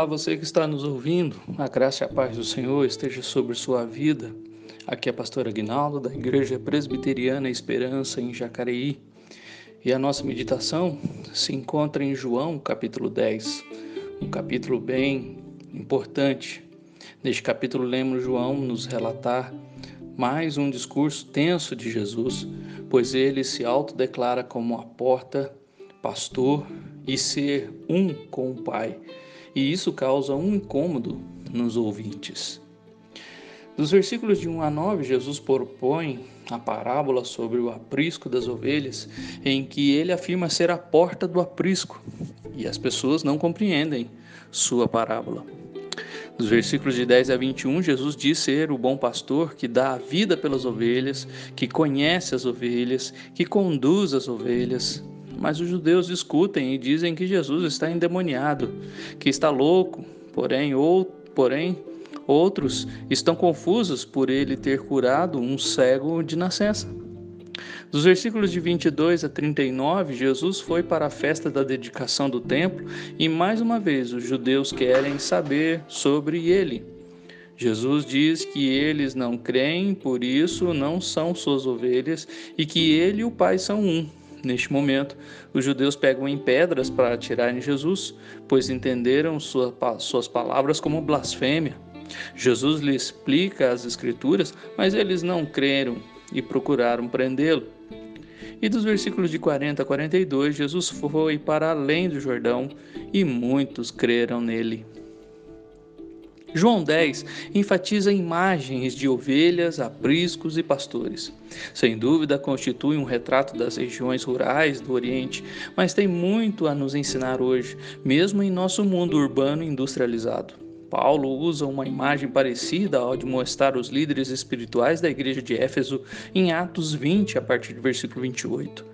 Olá, você que está nos ouvindo, a graça e a paz do Senhor esteja sobre sua vida. Aqui é a pastora Aguinaldo, da Igreja Presbiteriana Esperança, em Jacareí. E a nossa meditação se encontra em João, capítulo 10, um capítulo bem importante. Neste capítulo, lemos João nos relatar mais um discurso tenso de Jesus, pois ele se autodeclara como a porta, pastor e ser um com o Pai e isso causa um incômodo nos ouvintes. Dos versículos de 1 a 9, Jesus propõe a parábola sobre o aprisco das ovelhas, em que ele afirma ser a porta do aprisco, e as pessoas não compreendem sua parábola. Nos versículos de 10 a 21, Jesus diz ser o bom pastor que dá a vida pelas ovelhas, que conhece as ovelhas, que conduz as ovelhas, mas os judeus discutem e dizem que Jesus está endemoniado, que está louco, porém, ou, porém outros estão confusos por ele ter curado um cego de nascença. Dos versículos de 22 a 39, Jesus foi para a festa da dedicação do templo e mais uma vez os judeus querem saber sobre ele. Jesus diz que eles não creem, por isso não são suas ovelhas e que ele e o Pai são um. Neste momento, os judeus pegam em pedras para atirarem Jesus, pois entenderam sua, suas palavras como blasfêmia. Jesus lhe explica as Escrituras, mas eles não creram e procuraram prendê-lo. E dos versículos de 40 a 42, Jesus foi para além do Jordão e muitos creram nele. João 10 enfatiza imagens de ovelhas, apriscos e pastores. Sem dúvida, constitui um retrato das regiões rurais do Oriente, mas tem muito a nos ensinar hoje, mesmo em nosso mundo urbano industrializado. Paulo usa uma imagem parecida ao de mostrar os líderes espirituais da igreja de Éfeso em Atos 20, a partir do versículo 28.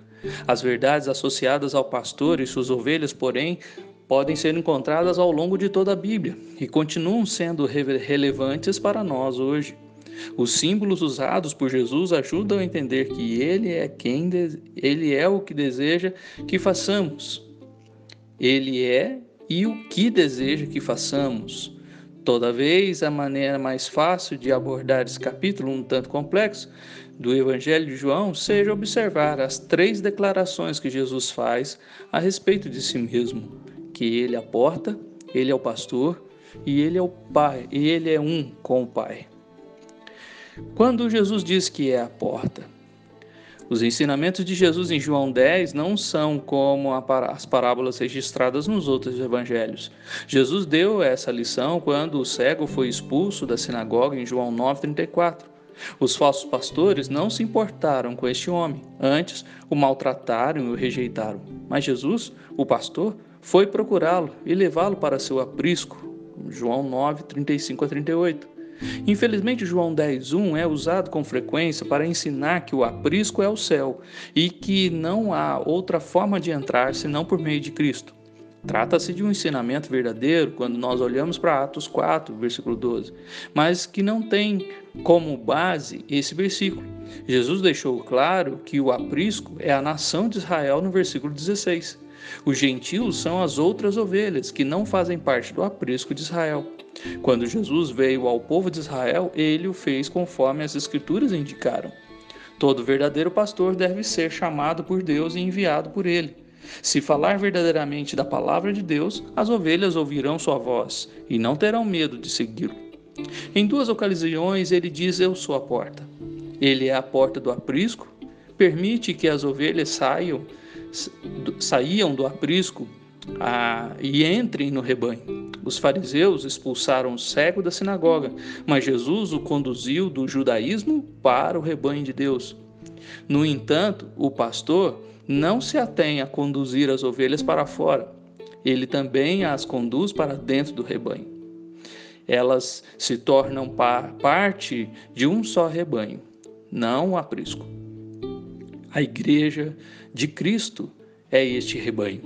As verdades associadas ao pastor e suas ovelhas, porém, podem ser encontradas ao longo de toda a Bíblia e continuam sendo relevantes para nós hoje. Os símbolos usados por Jesus ajudam a entender que ele é quem ele é o que deseja que façamos. Ele é e o que deseja que façamos. Toda vez a maneira mais fácil de abordar esse capítulo um tanto complexo do Evangelho de João seja observar as três declarações que Jesus faz a respeito de si mesmo que ele é a porta, ele é o pastor e ele é o pai, e ele é um com o pai. Quando Jesus diz que é a porta, os ensinamentos de Jesus em João 10 não são como as parábolas registradas nos outros evangelhos. Jesus deu essa lição quando o cego foi expulso da sinagoga em João 9:34. Os falsos pastores não se importaram com este homem, antes o maltrataram e o rejeitaram. Mas Jesus, o pastor, foi procurá-lo e levá-lo para seu aprisco. João 9, 35 a 38. Infelizmente, João 10:1 é usado com frequência para ensinar que o aprisco é o céu e que não há outra forma de entrar senão por meio de Cristo. Trata-se de um ensinamento verdadeiro quando nós olhamos para Atos 4, versículo 12, mas que não tem como base esse versículo. Jesus deixou claro que o aprisco é a nação de Israel no versículo 16. Os gentios são as outras ovelhas que não fazem parte do aprisco de Israel. Quando Jesus veio ao povo de Israel, ele o fez conforme as Escrituras indicaram. Todo verdadeiro pastor deve ser chamado por Deus e enviado por ele. Se falar verdadeiramente da palavra de Deus, as ovelhas ouvirão sua voz e não terão medo de segui-lo. Em duas ocasiões ele diz: Eu sou a porta. Ele é a porta do aprisco, permite que as ovelhas saiam saíam do aprisco e entrem no rebanho. Os fariseus expulsaram o cego da sinagoga, mas Jesus o conduziu do judaísmo para o rebanho de Deus. No entanto, o pastor não se atém a conduzir as ovelhas para fora, ele também as conduz para dentro do rebanho. Elas se tornam parte de um só rebanho, não o aprisco. A igreja de Cristo é este rebanho.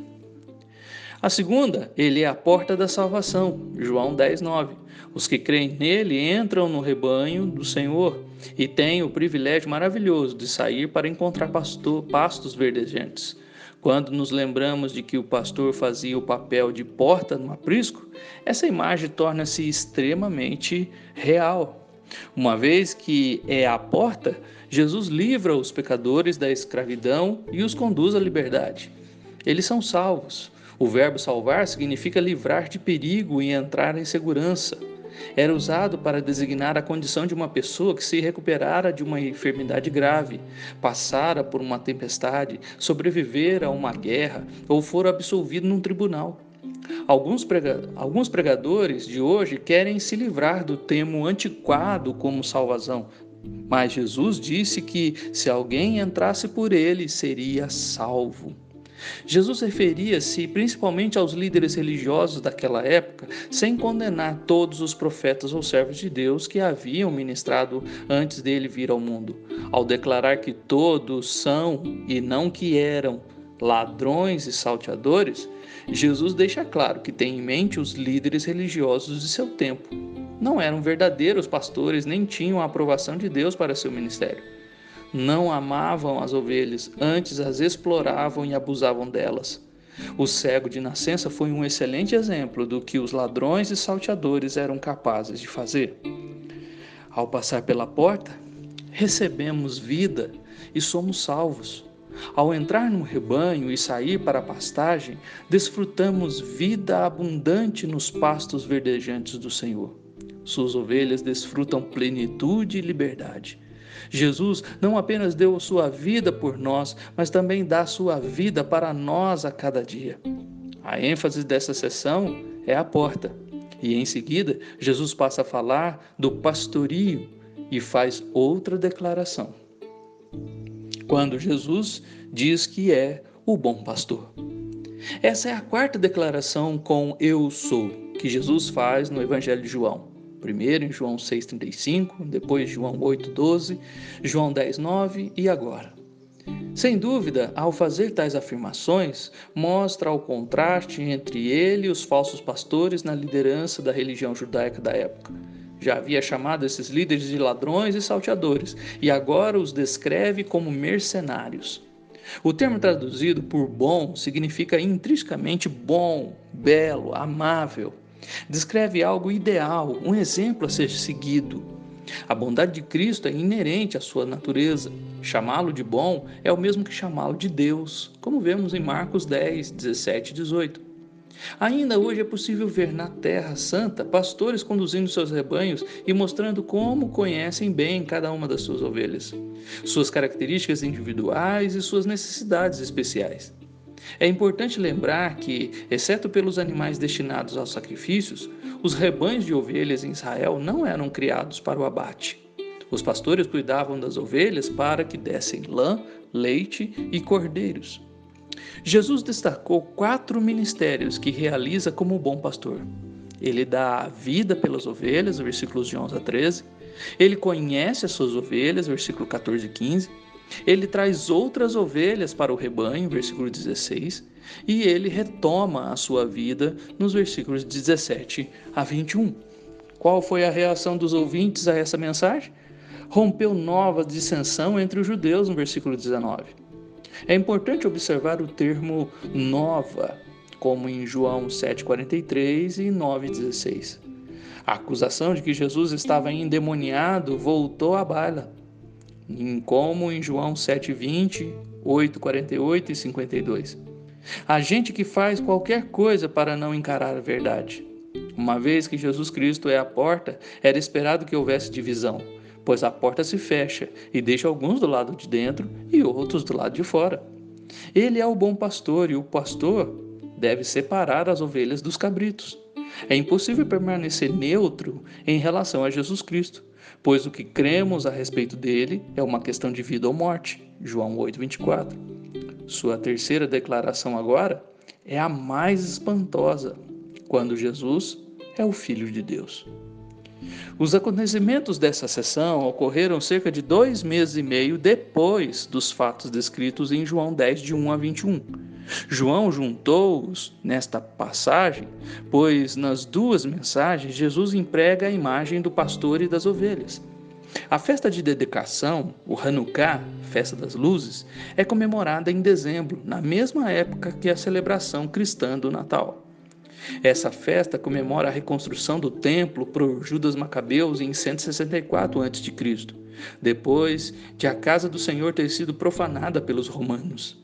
A segunda, ele é a porta da salvação, João 10, 9. Os que creem nele entram no rebanho do Senhor e têm o privilégio maravilhoso de sair para encontrar pastor, pastos verdejantes. Quando nos lembramos de que o pastor fazia o papel de porta no aprisco, essa imagem torna-se extremamente real. Uma vez que é a porta, Jesus livra os pecadores da escravidão e os conduz à liberdade. Eles são salvos. O verbo salvar significa livrar de perigo e entrar em segurança era usado para designar a condição de uma pessoa que se recuperara de uma enfermidade grave, passara por uma tempestade, sobrevivera a uma guerra ou fora absolvido num tribunal. Alguns, prega... Alguns pregadores de hoje querem se livrar do termo antiquado como salvação, mas Jesus disse que se alguém entrasse por ele, seria salvo. Jesus referia-se principalmente aos líderes religiosos daquela época, sem condenar todos os profetas ou servos de Deus que haviam ministrado antes dele vir ao mundo, ao declarar que todos são e não que eram ladrões e salteadores. Jesus deixa claro que tem em mente os líderes religiosos de seu tempo. Não eram verdadeiros pastores nem tinham a aprovação de Deus para seu ministério não amavam as ovelhas, antes as exploravam e abusavam delas. O cego de nascença foi um excelente exemplo do que os ladrões e salteadores eram capazes de fazer. Ao passar pela porta, recebemos vida e somos salvos. Ao entrar no rebanho e sair para a pastagem, desfrutamos vida abundante nos pastos verdejantes do Senhor. Suas ovelhas desfrutam plenitude e liberdade. Jesus não apenas deu sua vida por nós, mas também dá sua vida para nós a cada dia. A ênfase dessa sessão é a porta. E em seguida, Jesus passa a falar do pastorio e faz outra declaração. Quando Jesus diz que é o bom pastor. Essa é a quarta declaração com eu sou que Jesus faz no Evangelho de João. Primeiro em João 6,35, depois João 8,12, João 10,9 e agora. Sem dúvida, ao fazer tais afirmações, mostra o contraste entre ele e os falsos pastores na liderança da religião judaica da época. Já havia chamado esses líderes de ladrões e salteadores, e agora os descreve como mercenários. O termo traduzido por bom significa intrinsecamente bom, belo, amável. Descreve algo ideal, um exemplo a ser seguido. A bondade de Cristo é inerente à sua natureza. Chamá-lo de bom é o mesmo que chamá-lo de Deus, como vemos em Marcos 10, 17 e 18. Ainda hoje é possível ver na Terra Santa pastores conduzindo seus rebanhos e mostrando como conhecem bem cada uma das suas ovelhas, suas características individuais e suas necessidades especiais. É importante lembrar que, exceto pelos animais destinados aos sacrifícios, os rebanhos de ovelhas em Israel não eram criados para o abate. Os pastores cuidavam das ovelhas para que dessem lã, leite e cordeiros. Jesus destacou quatro ministérios que realiza como bom pastor. Ele dá a vida pelas ovelhas, versículos de 11 a 13. Ele conhece as suas ovelhas, versículo 14 e 15. Ele traz outras ovelhas para o rebanho, versículo 16, e ele retoma a sua vida nos versículos 17 a 21. Qual foi a reação dos ouvintes a essa mensagem? Rompeu nova dissensão entre os judeus, no versículo 19. É importante observar o termo nova, como em João 7,43 e 9,16. A acusação de que Jesus estava endemoniado voltou à baila como em João 7:20, 8:48 e 52. A gente que faz qualquer coisa para não encarar a verdade. Uma vez que Jesus Cristo é a porta, era esperado que houvesse divisão, pois a porta se fecha e deixa alguns do lado de dentro e outros do lado de fora. Ele é o bom pastor e o pastor deve separar as ovelhas dos cabritos. É impossível permanecer neutro em relação a Jesus Cristo, pois o que cremos a respeito dele é uma questão de vida ou morte. João 8:24. Sua terceira declaração agora é a mais espantosa, quando Jesus é o filho de Deus. Os acontecimentos dessa sessão ocorreram cerca de dois meses e meio depois dos fatos descritos em João 10, de 1 a 21. João juntou-os nesta passagem, pois nas duas mensagens Jesus emprega a imagem do pastor e das ovelhas. A festa de dedicação, o Hanukkah, festa das luzes, é comemorada em dezembro, na mesma época que a celebração cristã do Natal. Essa festa comemora a reconstrução do templo por Judas Macabeus em 164 a.C., depois de a casa do Senhor ter sido profanada pelos romanos.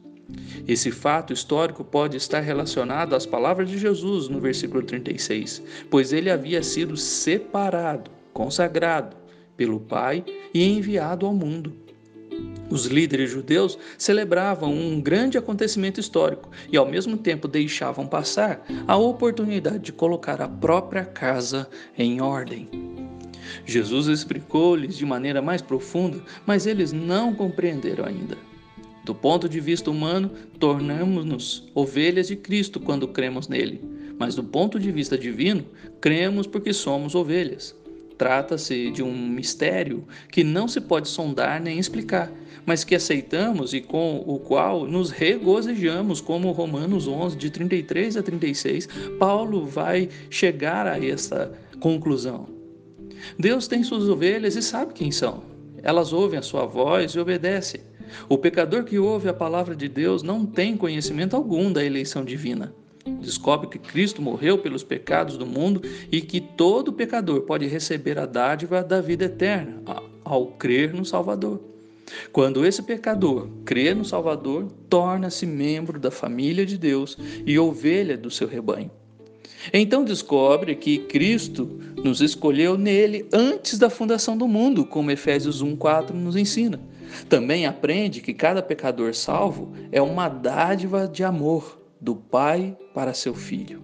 Esse fato histórico pode estar relacionado às palavras de Jesus no versículo 36, pois ele havia sido separado, consagrado pelo Pai e enviado ao mundo. Os líderes judeus celebravam um grande acontecimento histórico e, ao mesmo tempo, deixavam passar a oportunidade de colocar a própria casa em ordem. Jesus explicou-lhes de maneira mais profunda, mas eles não compreenderam ainda. Do ponto de vista humano, tornamos-nos ovelhas de Cristo quando cremos nele, mas do ponto de vista divino, cremos porque somos ovelhas. Trata-se de um mistério que não se pode sondar nem explicar, mas que aceitamos e com o qual nos regozijamos, como Romanos 11, de 33 a 36, Paulo vai chegar a essa conclusão. Deus tem suas ovelhas e sabe quem são. Elas ouvem a sua voz e obedecem. O pecador que ouve a palavra de Deus não tem conhecimento algum da eleição divina. Descobre que Cristo morreu pelos pecados do mundo e que todo pecador pode receber a dádiva da vida eterna ao crer no Salvador. Quando esse pecador crê no Salvador, torna-se membro da família de Deus e ovelha do seu rebanho. Então descobre que Cristo nos escolheu nele antes da fundação do mundo, como Efésios 1:4 nos ensina. Também aprende que cada pecador salvo é uma dádiva de amor do Pai para seu Filho.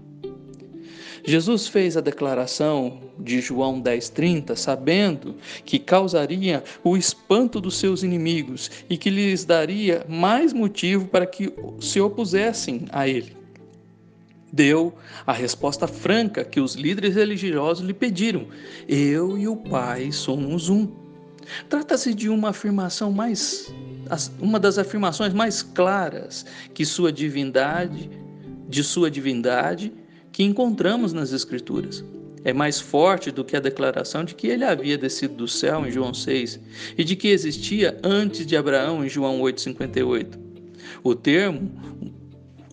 Jesus fez a declaração de João 10,30, sabendo que causaria o espanto dos seus inimigos e que lhes daria mais motivo para que se opusessem a ele. Deu a resposta franca que os líderes religiosos lhe pediram: Eu e o Pai somos um. Trata-se de uma afirmação mais uma das afirmações mais claras que sua divindade, de sua divindade, que encontramos nas escrituras. É mais forte do que a declaração de que ele havia descido do céu em João 6 e de que existia antes de Abraão em João 8:58. O termo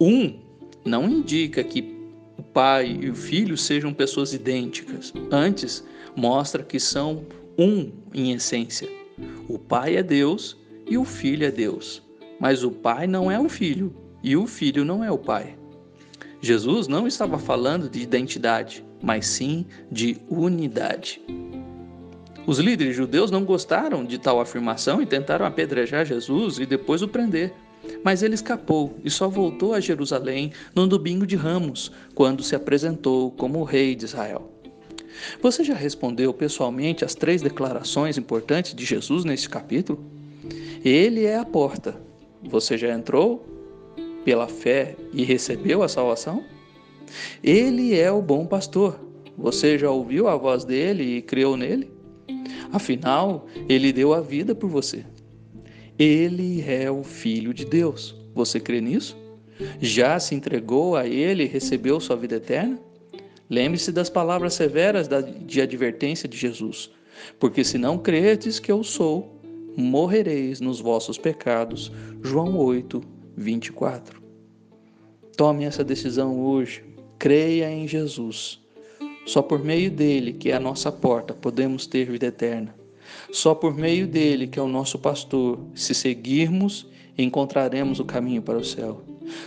um não indica que o pai e o filho sejam pessoas idênticas. Antes, mostra que são um em essência. O Pai é Deus e o Filho é Deus. Mas o Pai não é o Filho e o Filho não é o Pai. Jesus não estava falando de identidade, mas sim de unidade. Os líderes judeus não gostaram de tal afirmação e tentaram apedrejar Jesus e depois o prender. Mas ele escapou e só voltou a Jerusalém no domingo de Ramos, quando se apresentou como rei de Israel. Você já respondeu pessoalmente as três declarações importantes de Jesus neste capítulo? Ele é a porta. Você já entrou pela fé e recebeu a salvação? Ele é o bom pastor. Você já ouviu a voz dele e creu nele? Afinal, ele deu a vida por você. Ele é o Filho de Deus. Você crê nisso? Já se entregou a ele e recebeu sua vida eterna? Lembre-se das palavras severas de advertência de Jesus. Porque se não credes que eu sou, morrereis nos vossos pecados. João 8, 24. Tome essa decisão hoje. Creia em Jesus. Só por meio dele, que é a nossa porta, podemos ter vida eterna. Só por meio dele, que é o nosso pastor, se seguirmos, encontraremos o caminho para o céu.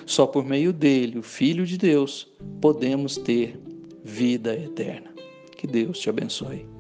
Só por meio dele, o Filho de Deus, podemos ter vida eterna. Que Deus te abençoe.